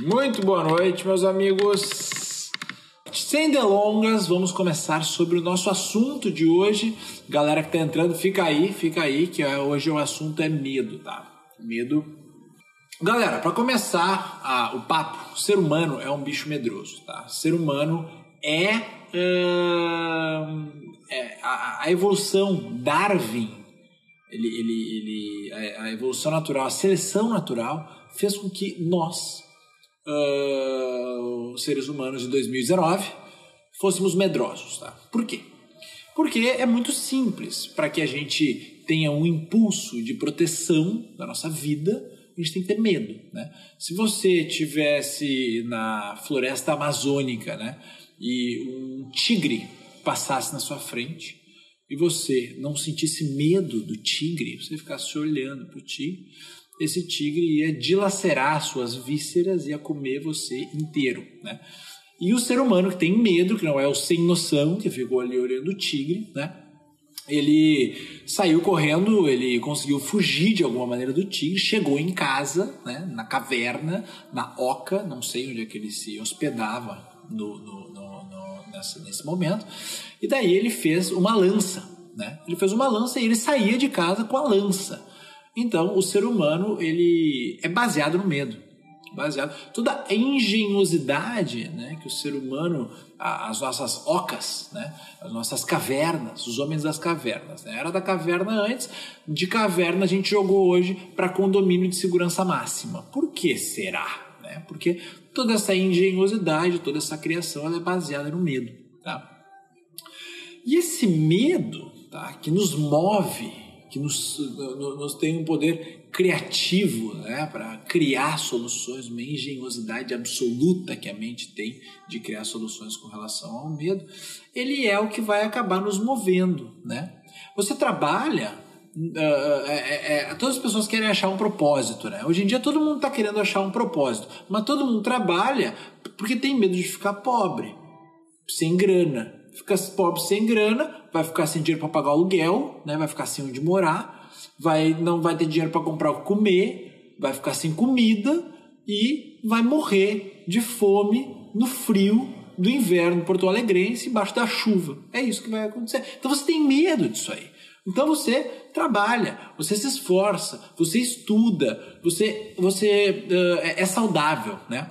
Muito boa noite, meus amigos. Sem delongas, vamos começar sobre o nosso assunto de hoje. Galera que tá entrando, fica aí, fica aí, que hoje o assunto é medo, tá? Medo. Galera, para começar a, o papo, o ser humano é um bicho medroso, tá? O ser humano é, uh, é a, a, evolução Darwin, ele, ele, ele, a, evolução natural, a seleção natural fez com que nós uh, seres humanos de 2019 fôssemos medrosos, tá? Por quê? Porque é muito simples. Para que a gente tenha um impulso de proteção da nossa vida, a gente tem que ter medo, né? Se você tivesse na floresta amazônica, né, e um tigre passasse na sua frente e você não sentisse medo do tigre, você ficasse olhando para o tigre, esse tigre ia dilacerar suas vísceras e ia comer você inteiro, né? E o ser humano que tem medo, que não é o sem noção, que ficou ali olhando o tigre, né? Ele saiu correndo, ele conseguiu fugir de alguma maneira do tigre, chegou em casa, né, na caverna, na oca, não sei onde é que ele se hospedava no, no, nessa, nesse momento, e daí ele fez uma lança, né? Ele fez uma lança e ele saía de casa com a lança. Então, o ser humano ele é baseado no medo, baseado toda a engenhosidade, né, que o ser humano, as nossas ocas, né, as nossas cavernas, os homens das cavernas, né, era da caverna antes, de caverna a gente jogou hoje para condomínio de segurança máxima. Por que será? Né? Porque toda essa engenhosidade, toda essa criação, ela é baseada no medo, tá? E esse medo, tá, que nos move que nos, nos tem um poder criativo né, para criar soluções, uma engenhosidade absoluta que a mente tem de criar soluções com relação ao medo, ele é o que vai acabar nos movendo. Né? Você trabalha. Uh, é, é, todas as pessoas querem achar um propósito, né? Hoje em dia todo mundo está querendo achar um propósito, mas todo mundo trabalha porque tem medo de ficar pobre, sem grana, fica pobre sem grana, vai ficar sem dinheiro para pagar aluguel, né? Vai ficar sem onde morar, vai não vai ter dinheiro para comprar o que comer, vai ficar sem comida e vai morrer de fome no frio do inverno porto alegrense embaixo da chuva. É isso que vai acontecer. Então você tem medo disso aí. Então você trabalha, você se esforça, você estuda, você você uh, é saudável, né?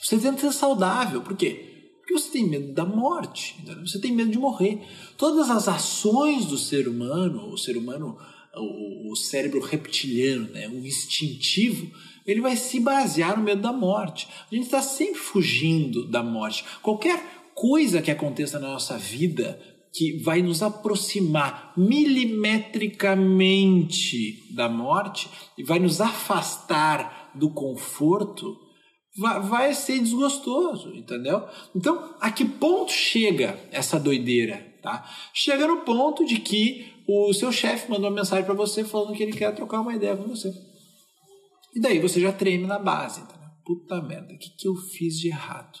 Você tenta ser saudável, por quê? Porque você tem medo da morte, entendeu? você tem medo de morrer. Todas as ações do ser humano, o ser humano, o, o cérebro reptiliano, né, o instintivo, ele vai se basear no medo da morte. A gente está sempre fugindo da morte. Qualquer coisa que aconteça na nossa vida que vai nos aproximar milimetricamente da morte e vai nos afastar do conforto, vai, ser desgostoso, entendeu? Então, a que ponto chega essa doideira, tá? Chega no ponto de que o seu chefe mandou uma mensagem para você falando que ele quer trocar uma ideia com você. E daí você já treme na base? Puta merda, o que, que eu fiz de errado?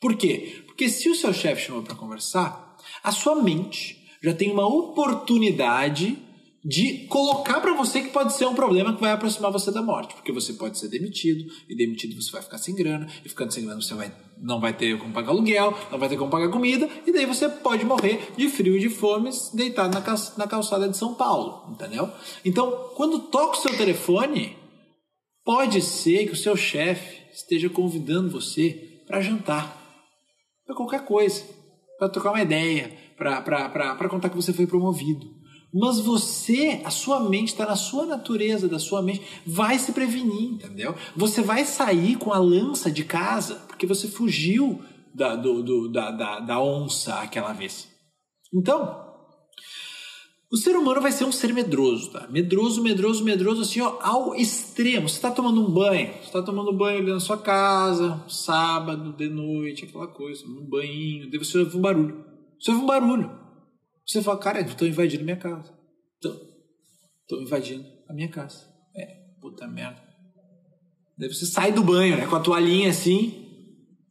Por quê? Porque se o seu chefe chamou para conversar, a sua mente já tem uma oportunidade de colocar para você que pode ser um problema que vai aproximar você da morte, porque você pode ser demitido, e demitido você vai ficar sem grana, e ficando sem grana você vai, não vai ter como pagar aluguel, não vai ter como pagar comida, e daí você pode morrer de frio e de fome deitado na, na calçada de São Paulo, entendeu? Então, quando toca o seu telefone, pode ser que o seu chefe esteja convidando você para jantar, para qualquer coisa, para trocar uma ideia, para contar que você foi promovido. Mas você, a sua mente está na sua natureza, da sua mente, vai se prevenir, entendeu? Você vai sair com a lança de casa porque você fugiu da, do, do, da, da, da onça aquela vez. Então, o ser humano vai ser um ser medroso, tá? Medroso, medroso, medroso, assim, ó, ao extremo. Você está tomando um banho, você está tomando banho ali na sua casa, sábado, de noite, aquela coisa, um banho, daí você ouve um barulho. Você ouve um barulho. Você fala, cara, estão invadindo minha casa. Estão invadindo a minha casa. É, puta merda. Daí você sai do banho, né? Com a toalhinha assim.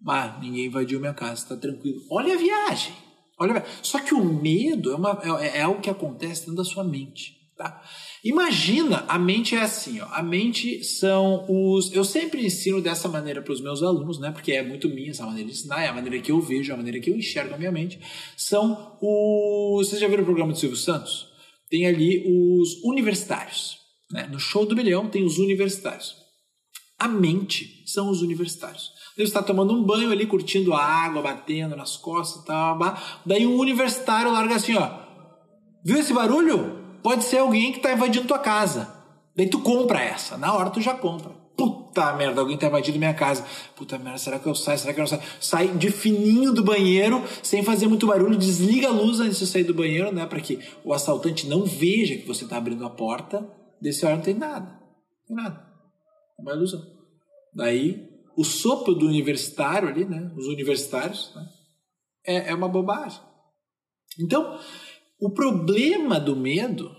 Ah, ninguém invadiu minha casa, tá tranquilo. Olha a viagem. Olha. Só que o medo é, uma, é, é algo que acontece dentro da sua mente. Tá? Imagina, a mente é assim, ó, a mente são os. Eu sempre ensino dessa maneira para os meus alunos, né? Porque é muito minha essa maneira de ensinar, é a maneira que eu vejo, é a maneira que eu enxergo a minha mente. São os. Vocês já viram o programa do Silvio Santos? Tem ali os universitários. Né? No show do milhão tem os universitários. A mente são os universitários. Ele está tomando um banho ali, curtindo a água, batendo nas costas e tal. Daí um universitário larga assim, ó. Viu esse barulho? Pode ser alguém que está invadindo tua casa. Daí tu compra essa. Na hora tu já compra. Puta merda, alguém tá invadindo minha casa. Puta merda, será que eu saio? Será que eu não saio? Sai de fininho do banheiro, sem fazer muito barulho, desliga a luz antes de sair do banheiro, né? Para que o assaltante não veja que você tá abrindo a porta. Desse hora não tem nada. Não tem nada. É uma ilusão. Daí, o sopro do universitário ali, né? Os universitários, né? é, é uma bobagem. Então, o problema do medo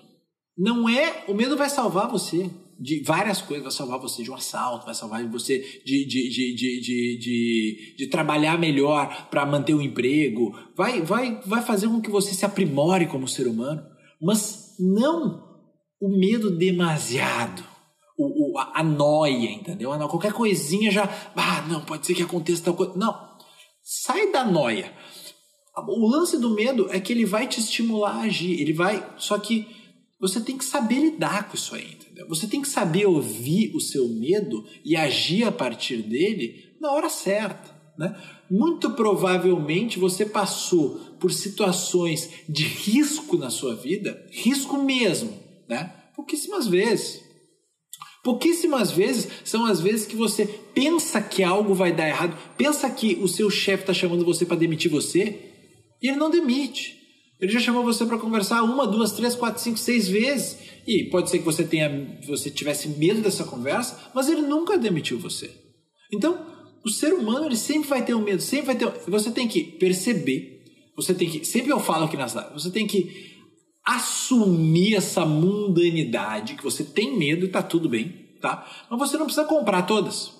não é. O medo vai salvar você de várias coisas, vai salvar você de um assalto, vai salvar você de, de, de, de, de, de, de trabalhar melhor para manter o emprego, vai, vai, vai fazer com que você se aprimore como ser humano, mas não o medo demasiado. A, a noia, entendeu? A qualquer coisinha já. Ah, não, pode ser que aconteça tal coisa. Não. Sai da noia. O lance do medo é que ele vai te estimular a agir, ele vai. Só que você tem que saber lidar com isso aí, entendeu? Você tem que saber ouvir o seu medo e agir a partir dele na hora certa, né? Muito provavelmente você passou por situações de risco na sua vida, risco mesmo, né? Pouquíssimas vezes. Pouquíssimas vezes são as vezes que você pensa que algo vai dar errado, pensa que o seu chefe está chamando você para demitir você e ele não demite. Ele já chamou você para conversar uma, duas, três, quatro, cinco, seis vezes. E pode ser que você tenha, você tivesse medo dessa conversa, mas ele nunca demitiu você. Então, o ser humano ele sempre vai ter um medo, sempre vai ter. Você tem que perceber. Você tem que. Sempre eu falo aqui nas lives. Você tem que assumir essa mundanidade que você tem medo e tá tudo bem, tá? Mas você não precisa comprar todas.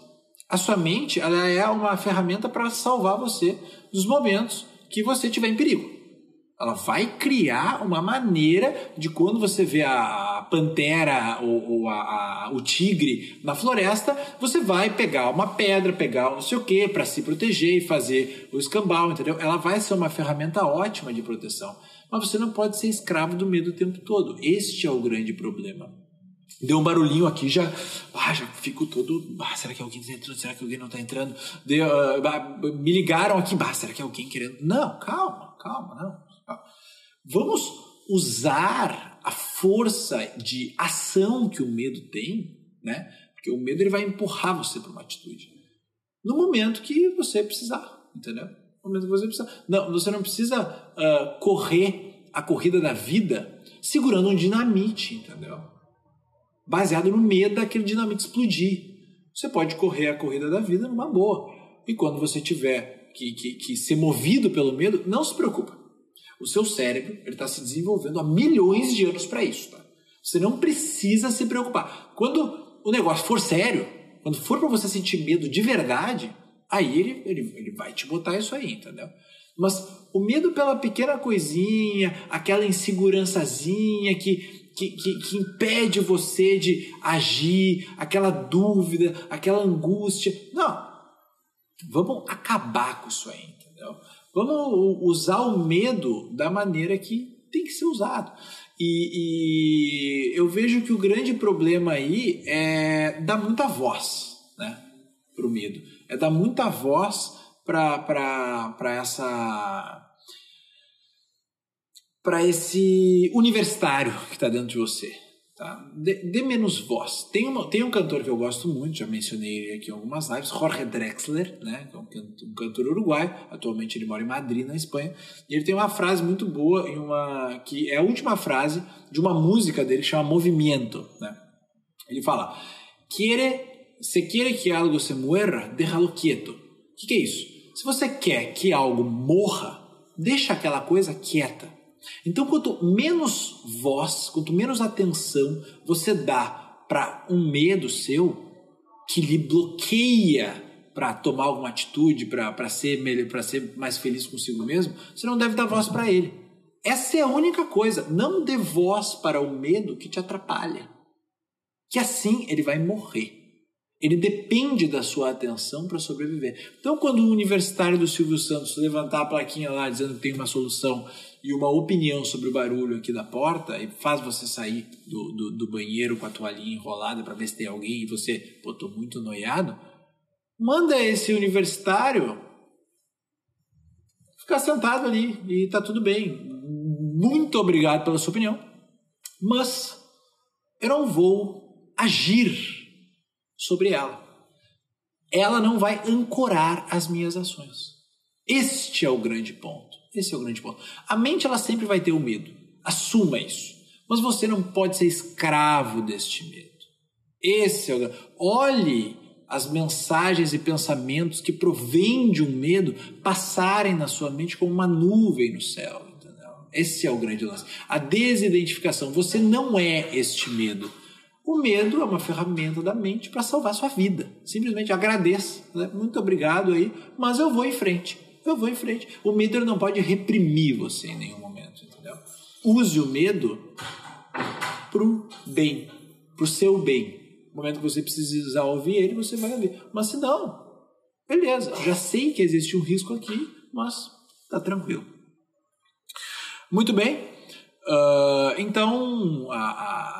A sua mente ela é uma ferramenta para salvar você dos momentos que você estiver em perigo. Ela vai criar uma maneira de quando você vê a pantera ou, ou a, a, o tigre na floresta, você vai pegar uma pedra, pegar não sei o que para se proteger e fazer o escambau, entendeu? Ela vai ser uma ferramenta ótima de proteção. Mas você não pode ser escravo do medo o tempo todo. Este é o grande problema. Deu um barulhinho aqui, já, ah, já fico todo. Ah, será que alguém está entrando? Será que alguém não está entrando? Deu, uh, me ligaram aqui, ah, será que alguém querendo? Não, calma, calma, não. Vamos usar a força de ação que o medo tem, né? Porque o medo ele vai empurrar você para uma atitude. No momento que você precisar, entendeu? No momento que você precisar. Não, você não precisa uh, correr a corrida da vida segurando um dinamite, entendeu? Baseado no medo daquele dinamite explodir. Você pode correr a corrida da vida numa boa. E quando você tiver que, que, que ser movido pelo medo, não se preocupa. O seu cérebro está se desenvolvendo há milhões de anos para isso. Tá? Você não precisa se preocupar. Quando o negócio for sério, quando for para você sentir medo de verdade, aí ele, ele, ele vai te botar isso aí, entendeu? Mas o medo pela pequena coisinha, aquela insegurançazinha que, que, que, que, impede você de agir, aquela dúvida, aquela angústia. Não. Vamos acabar com isso aí? Vamos usar o medo da maneira que tem que ser usado. E, e eu vejo que o grande problema aí é dar muita voz né, para o medo. É dar muita voz para essa para esse universitário que está dentro de você. Tá? Dê, dê, menos voz. Tem, uma, tem um cantor que eu gosto muito, já mencionei aqui em algumas lives, Jorge Drexler, né? é um, um cantor uruguaio, atualmente ele mora em Madrid, na Espanha, e ele tem uma frase muito boa, em uma, que é a última frase de uma música dele que chama Movimento. Né? Ele fala, quiere, se quiere que algo se muera, déjalo quieto. O que, que é isso? Se você quer que algo morra, deixa aquela coisa quieta. Então, quanto menos voz, quanto menos atenção você dá para um medo seu que lhe bloqueia para tomar alguma atitude, para ser melhor, para ser mais feliz consigo mesmo, você não deve dar voz para ele. Essa é a única coisa. Não dê voz para o medo que te atrapalha. Que assim ele vai morrer. Ele depende da sua atenção para sobreviver. Então, quando o universitário do Silvio Santos levantar a plaquinha lá dizendo que tem uma solução e uma opinião sobre o barulho aqui da porta e faz você sair do, do, do banheiro com a toalhinha enrolada para ver se tem alguém e você, pô, tô muito noiado, manda esse universitário ficar sentado ali e tá tudo bem. Muito obrigado pela sua opinião, mas eu não vou agir sobre ela. Ela não vai ancorar as minhas ações. Este é o grande ponto. Esse é o grande ponto. A mente ela sempre vai ter o medo. Assuma isso. Mas você não pode ser escravo deste medo. Esse é o Olhe as mensagens e pensamentos que provêm de um medo passarem na sua mente como uma nuvem no céu. Entendeu? Esse é o grande lance. A desidentificação. Você não é este medo. O medo é uma ferramenta da mente para salvar sua vida. Simplesmente agradeça. Né? Muito obrigado aí, mas eu vou em frente. Eu vou em frente. O medo não pode reprimir você em nenhum momento, entendeu? Use o medo pro bem, pro seu bem. No momento que você precisar ouvir ele, você vai ouvir. Mas se não, beleza, já sei que existe um risco aqui, mas tá tranquilo. Muito bem. Uh, então, a a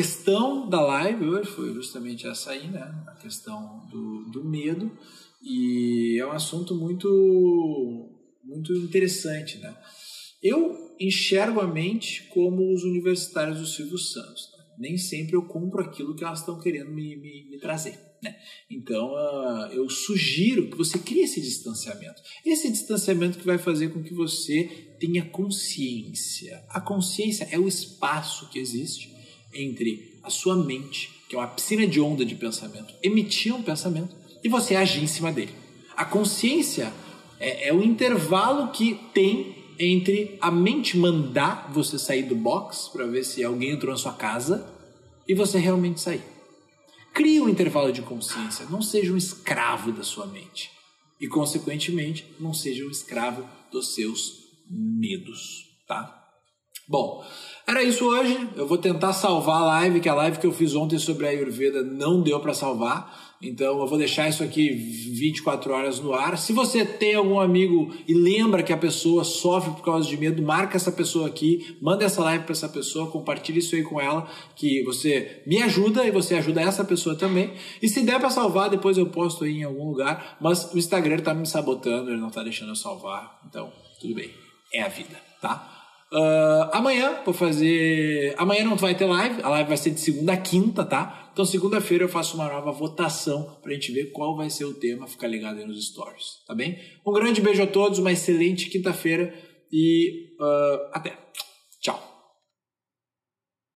questão da live hoje foi justamente essa aí, né? A questão do, do medo. E é um assunto muito, muito interessante, né? Eu enxergo a mente como os universitários do Silvio Santos. Né? Nem sempre eu cumpro aquilo que elas estão querendo me, me, me trazer. Né? Então, uh, eu sugiro que você crie esse distanciamento. Esse distanciamento que vai fazer com que você tenha consciência. A consciência é o espaço que existe entre a sua mente, que é uma piscina de onda de pensamento, emitir um pensamento e você agir em cima dele. A consciência é, é o intervalo que tem entre a mente mandar você sair do box para ver se alguém entrou na sua casa e você realmente sair. Crie um intervalo de consciência, não seja um escravo da sua mente e, consequentemente, não seja um escravo dos seus medos, tá? Bom, era isso hoje. Eu vou tentar salvar a live, que a live que eu fiz ontem sobre a Ayurveda não deu para salvar. Então eu vou deixar isso aqui 24 horas no ar. Se você tem algum amigo e lembra que a pessoa sofre por causa de medo, marca essa pessoa aqui, manda essa live para essa pessoa, compartilhe isso aí com ela, que você me ajuda e você ajuda essa pessoa também. E se der para salvar, depois eu posto aí em algum lugar, mas o Instagram tá me sabotando, ele não tá deixando eu salvar. Então, tudo bem. É a vida, tá? Uh, amanhã vou fazer. Amanhã não vai ter live, a live vai ser de segunda a quinta, tá? Então, segunda-feira eu faço uma nova votação pra gente ver qual vai ser o tema, ficar ligado aí nos stories, tá bem? Um grande beijo a todos, uma excelente quinta-feira e uh, até!